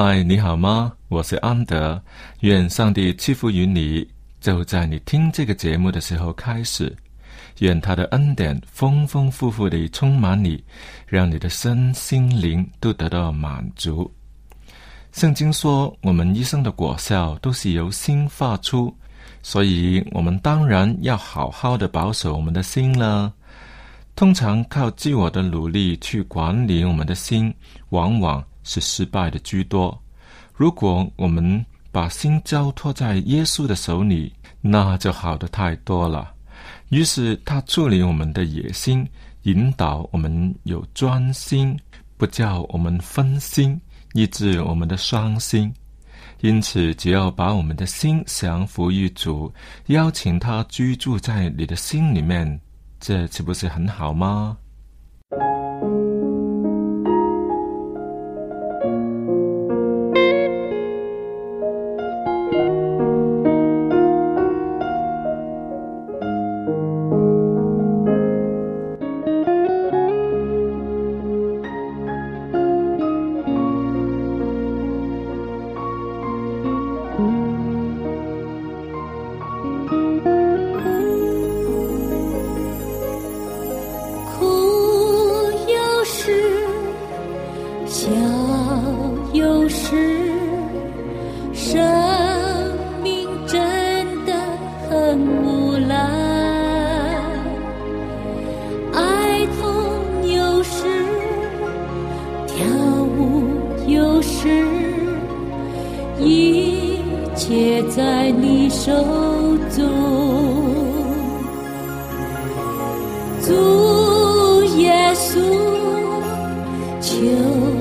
嗨，你好吗？我是安德。愿上帝赐福于你，就在你听这个节目的时候开始。愿他的恩典丰丰富富地充满你，让你的身心灵都得到满足。圣经说，我们一生的果效都是由心发出，所以我们当然要好好的保守我们的心了。通常靠自我的努力去管理我们的心，往往。是失败的居多。如果我们把心交托在耶稣的手里，那就好的太多了。于是他处理我们的野心，引导我们有专心，不叫我们分心，抑制我们的伤心。因此，只要把我们的心降服于主，邀请他居住在你的心里面，这岂不是很好吗？诉，求。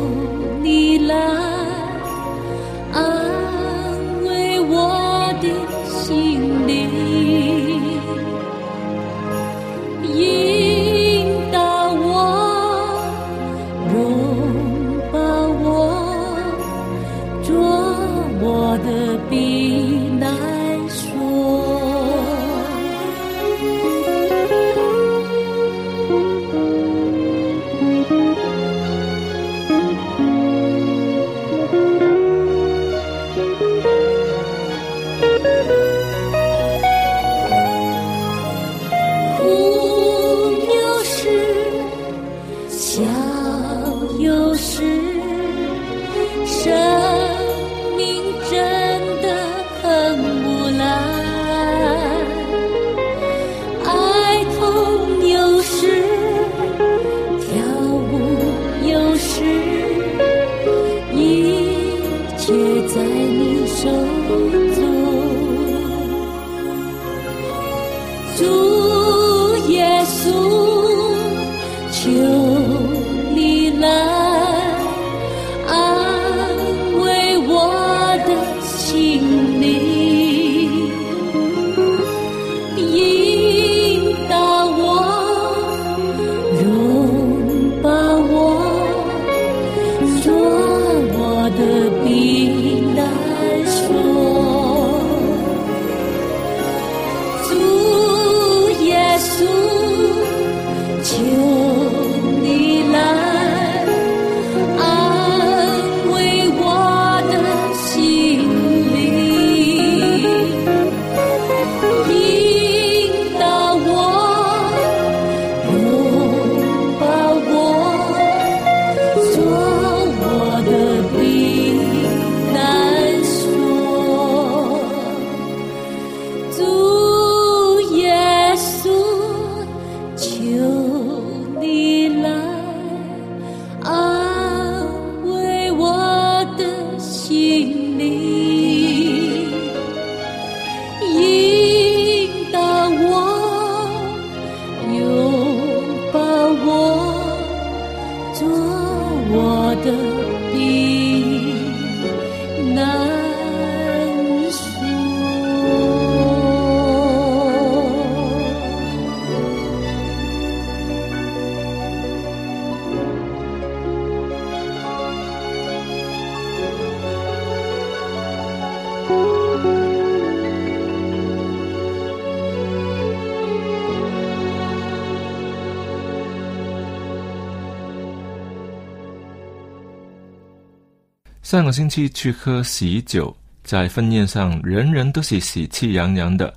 上个星期去喝喜酒，在婚宴上人人都是喜气洋洋的。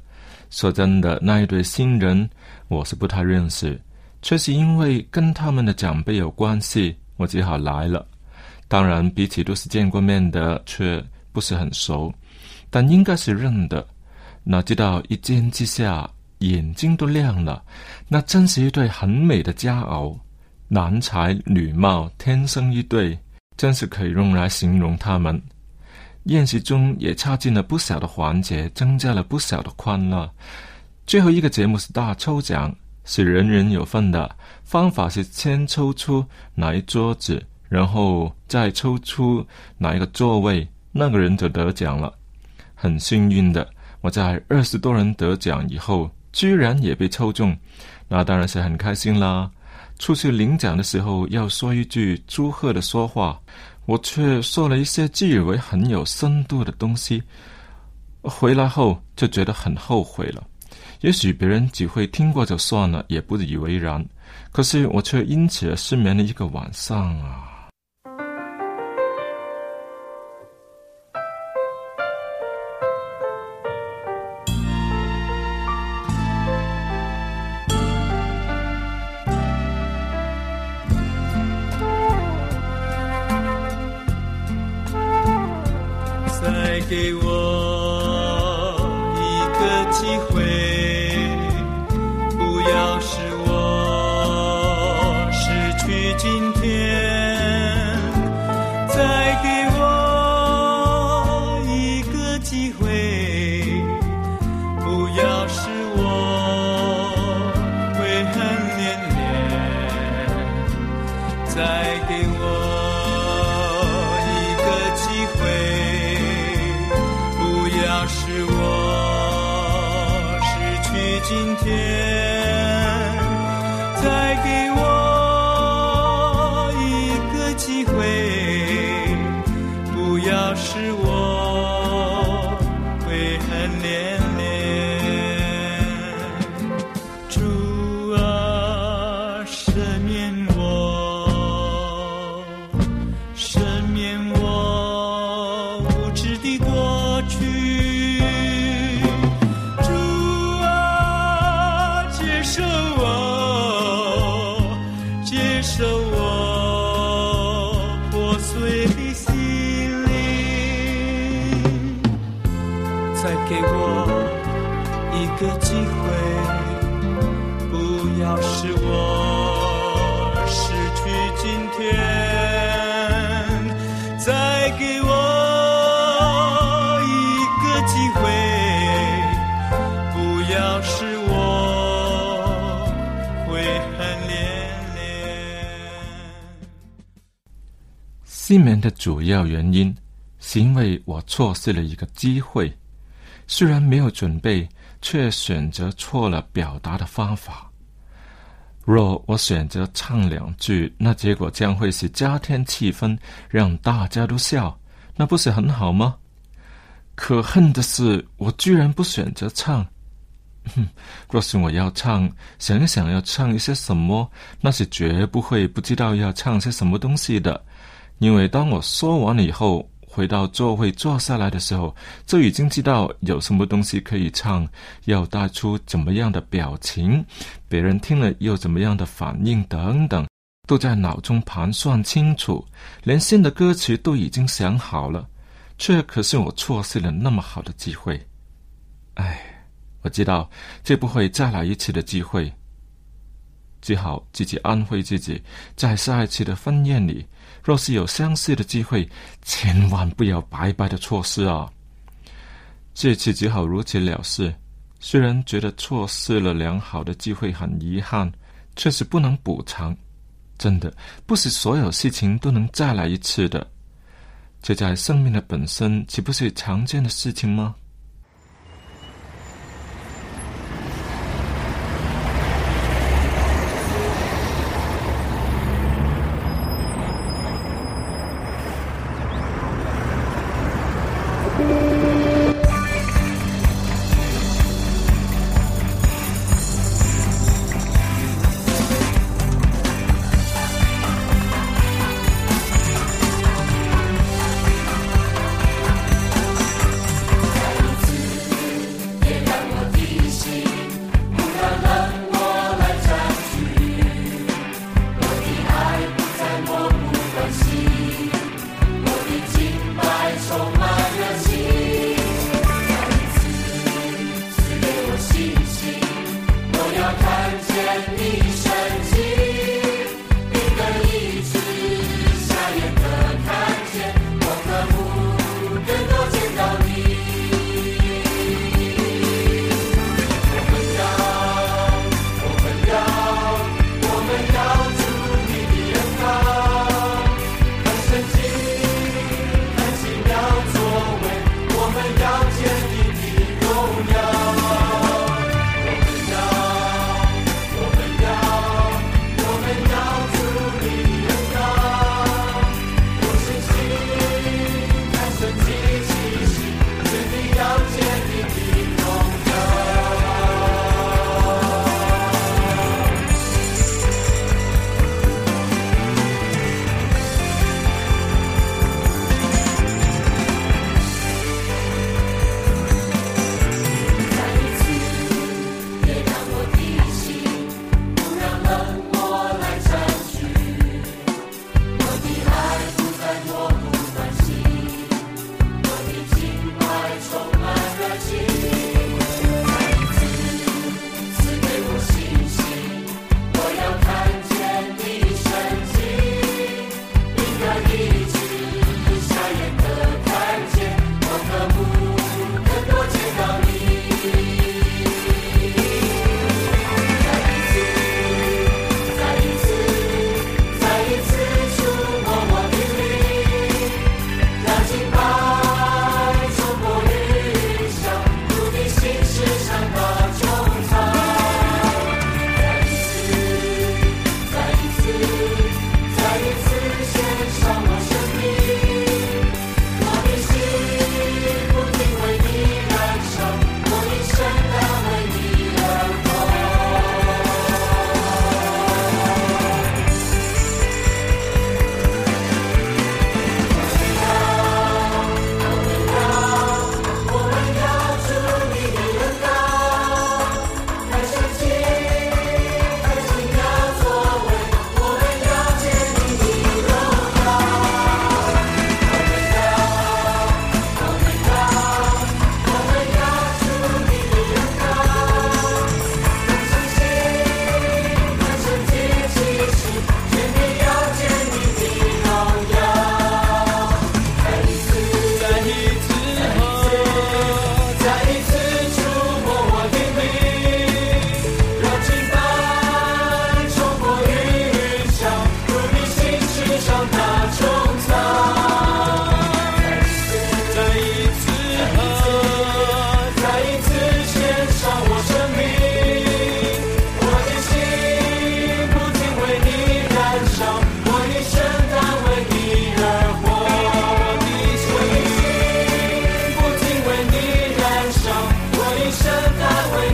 说真的，那一对新人我是不太认识，却是因为跟他们的长辈有关系，我只好来了。当然，彼此都是见过面的，却不是很熟，但应该是认的。哪知道一见之下，眼睛都亮了。那真是一对很美的佳偶，男才女貌，天生一对。真是可以用来形容他们。宴席中也插进了不少的环节，增加了不少的欢乐。最后一个节目是大抽奖，是人人有份的。方法是先抽出哪一桌子，然后再抽出哪一个座位，那个人就得奖了。很幸运的，我在二十多人得奖以后，居然也被抽中，那当然是很开心啦。出去领奖的时候要说一句祝贺的说话，我却说了一些自以为很有深度的东西，回来后就觉得很后悔了。也许别人只会听过就算了，也不以为然，可是我却因此而失眠了一个晚上啊。给我失眠的主要原因，是因为我错失了一个机会。虽然没有准备，却选择错了表达的方法。若我选择唱两句，那结果将会是加添气氛，让大家都笑，那不是很好吗？可恨的是，我居然不选择唱。哼，若是我要唱，想一想要唱一些什么，那是绝不会不知道要唱些什么东西的，因为当我说完了以后。回到座位坐下来的时候，就已经知道有什么东西可以唱，要带出怎么样的表情，别人听了又怎么样的反应等等，都在脑中盘算清楚，连新的歌曲都已经想好了，却可是我错失了那么好的机会。唉，我知道这不会再来一次的机会。只好自己安慰自己，在下一次的婚宴里，若是有相似的机会，千万不要白白的错失啊！这次只好如此了事。虽然觉得错失了良好的机会很遗憾，却是不能补偿。真的，不是所有事情都能再来一次的。这在生命的本身，岂不是常见的事情吗？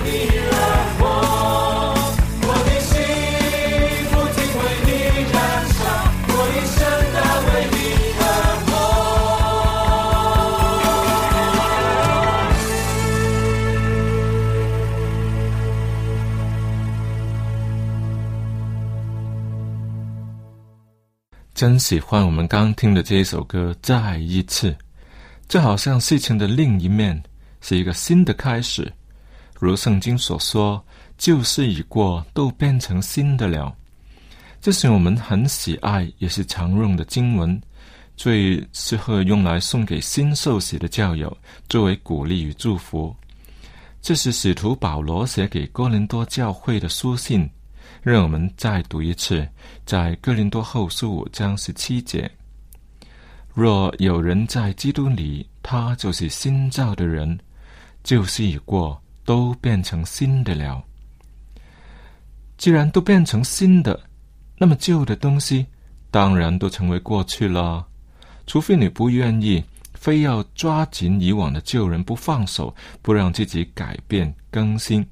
你的我我的心，不停为你燃烧，我一生的真喜欢我们刚听的这一首歌，再一次，就好像事情的另一面，是一个新的开始。如圣经所说，旧事已过，都变成新的了。这是我们很喜爱，也是常用的经文，最适合用来送给新受洗的教友，作为鼓励与祝福。这是使徒保罗写给哥林多教会的书信。让我们再读一次，在哥林多后书五章十七节：若有人在基督里，他就是新造的人，旧事已过，都变成新的了。既然都变成新的，那么旧的东西当然都成为过去了。除非你不愿意，非要抓紧以往的旧人不放手，不让自己改变更新。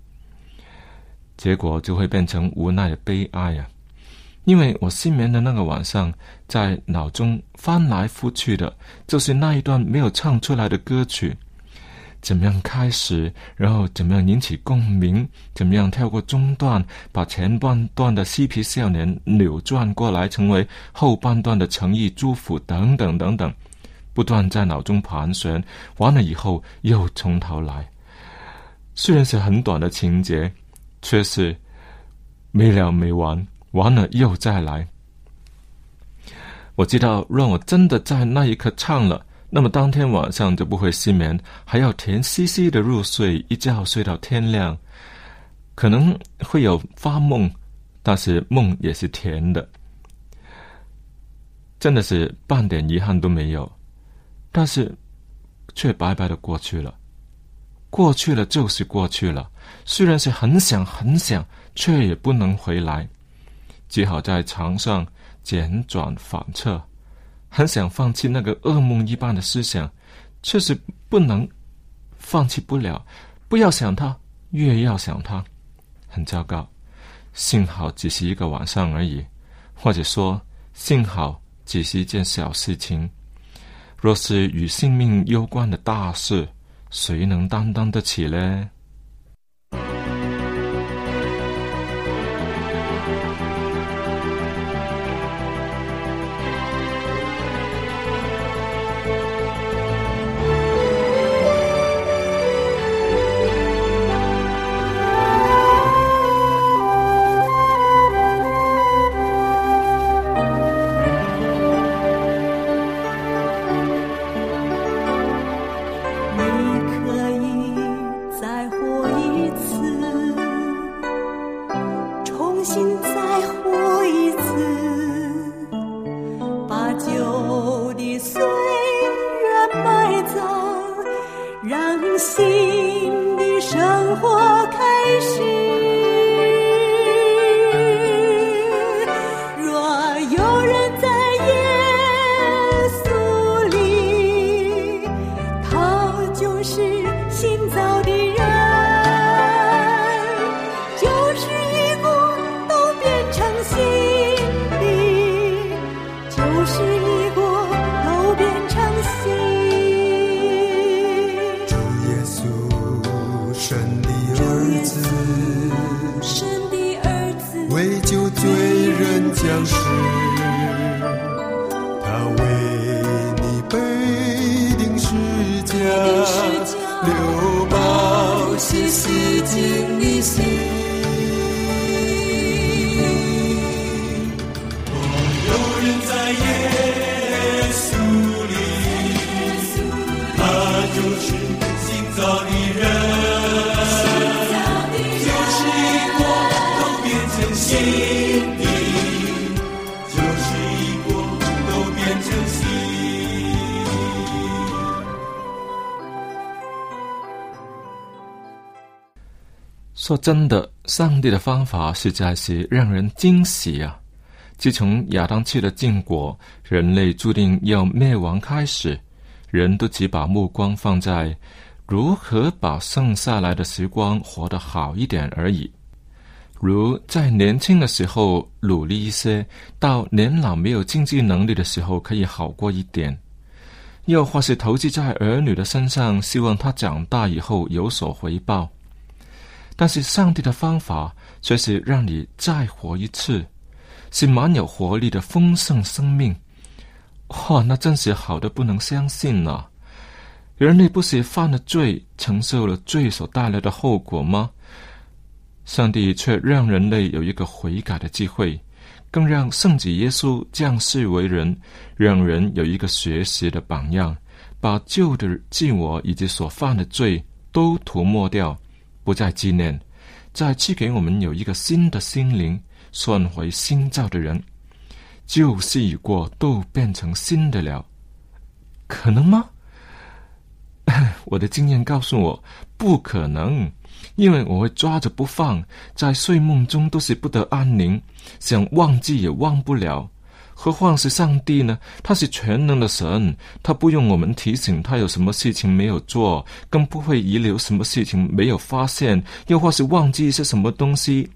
结果就会变成无奈的悲哀啊、因为我失眠的那个晚上，在脑中翻来覆去的，就是那一段没有唱出来的歌曲。怎么样开始，然后怎么样引起共鸣，怎么样跳过中段，把前半段的嬉皮笑脸扭转过来，成为后半段的诚意祝福，等等等等，不断在脑中盘旋。完了以后，又从头来。虽然是很短的情节。却是没了没完，完了又再来。我知道，若我真的在那一刻唱了，那么当天晚上就不会失眠，还要甜兮兮的入睡，一觉睡到天亮。可能会有发梦，但是梦也是甜的，真的是半点遗憾都没有。但是却白白的过去了，过去了就是过去了。虽然是很想很想，却也不能回来，只好在床上辗转反侧，很想放弃那个噩梦一般的思想，却是不能放弃不了。不要想他，越要想他，很糟糕。幸好只是一个晚上而已，或者说幸好只是一件小事情。若是与性命攸关的大事，谁能担当得起呢？说真的，上帝的方法实在是让人惊喜啊！自从亚当吃了禁果，人类注定要灭亡开始，人都只把目光放在如何把剩下来的时光活得好一点而已。如在年轻的时候努力一些，到年老没有经济能力的时候可以好过一点；又或是投资在儿女的身上，希望他长大以后有所回报。但是上帝的方法却是让你再活一次，是蛮有活力的丰盛生命。哇，那真是好的不能相信呐！人类不是犯了罪，承受了罪所带来的后果吗？上帝却让人类有一个悔改的机会，更让圣子耶稣降世为人，让人有一个学习的榜样，把旧的自我以及所犯的罪都涂抹掉，不再纪念，再赐给我们有一个新的心灵，算回新造的人，旧事已过，都变成新的了，可能吗？我的经验告诉我，不可能。因为我会抓着不放，在睡梦中都是不得安宁，想忘记也忘不了。何况是上帝呢？他是全能的神，他不用我们提醒他有什么事情没有做，更不会遗留什么事情没有发现，又或是忘记一些什么东西。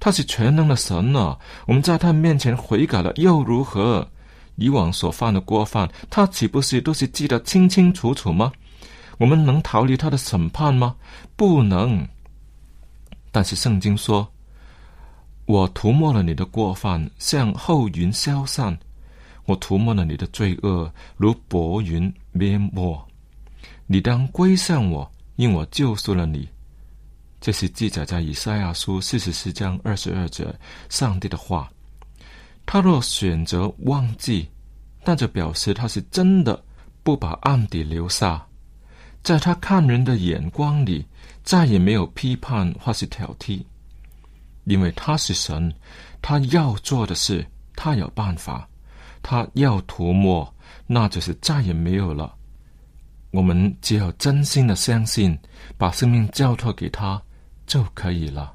他是全能的神呢，我们在他面前悔改了又如何？以往所犯的过犯，他岂不是都是记得清清楚楚吗？我们能逃离他的审判吗？不能。但是圣经说：“我涂抹了你的过犯，像后云消散；我涂抹了你的罪恶，如薄云淹没。你当归向我，因我救赎了你。”这是记载在以赛亚书四十四章二十二节上帝的话。他若选择忘记，那就表示他是真的不把案底留下。在他看人的眼光里，再也没有批判或是挑剔，因为他是神，他要做的事，他有办法，他要涂抹，那就是再也没有了。我们只要真心的相信，把生命交托给他就可以了。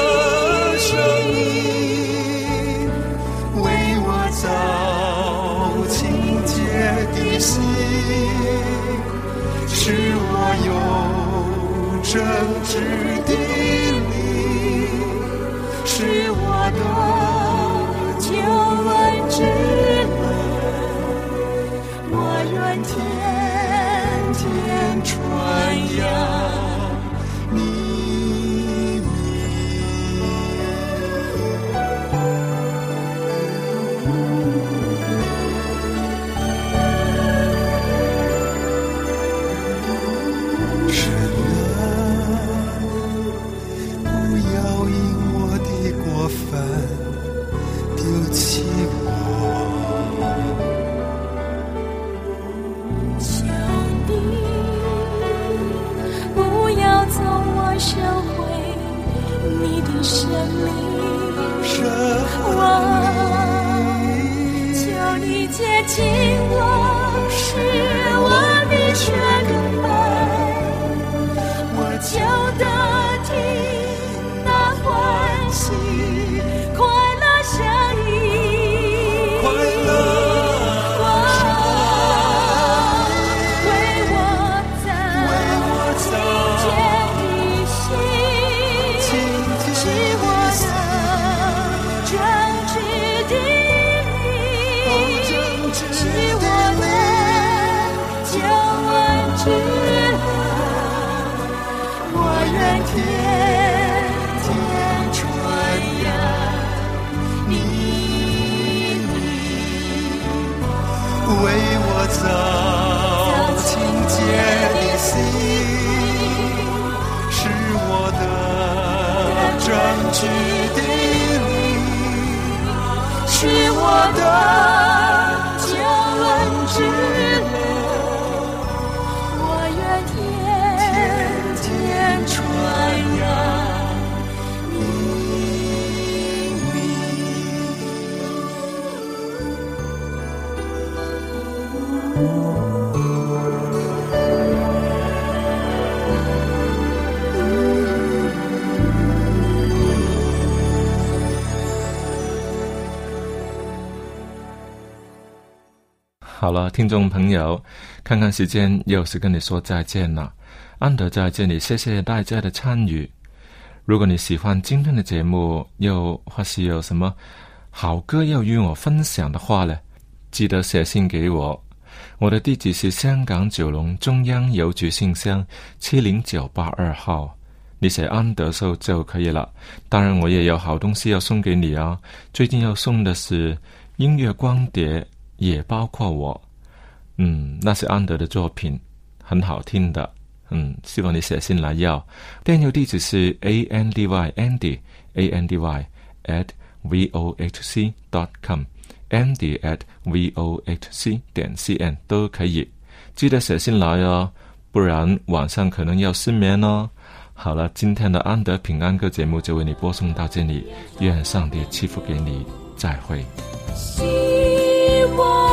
争执。正直的你，是我的。好了，听众朋友，看看时间，又是跟你说再见了。安德在这里，谢谢大家的参与。如果你喜欢今天的节目，又或是有什么好歌要与我分享的话呢，记得写信给我。我的地址是香港九龙中央邮局信箱七零九八二号，你写安德寿就可以了。当然，我也有好东西要送给你啊！最近要送的是音乐光碟，也包括我。嗯，那是安德的作品，很好听的。嗯，希望你写信来要。电邮地址是 a n d y andy a n d y at v o h c dot com andy at v o h c 点 c n 都可以。记得写信来哦，不然晚上可能要失眠哦。好了，今天的安德平安歌节目就为你播送到这里，愿上帝赐福给你，再会。我。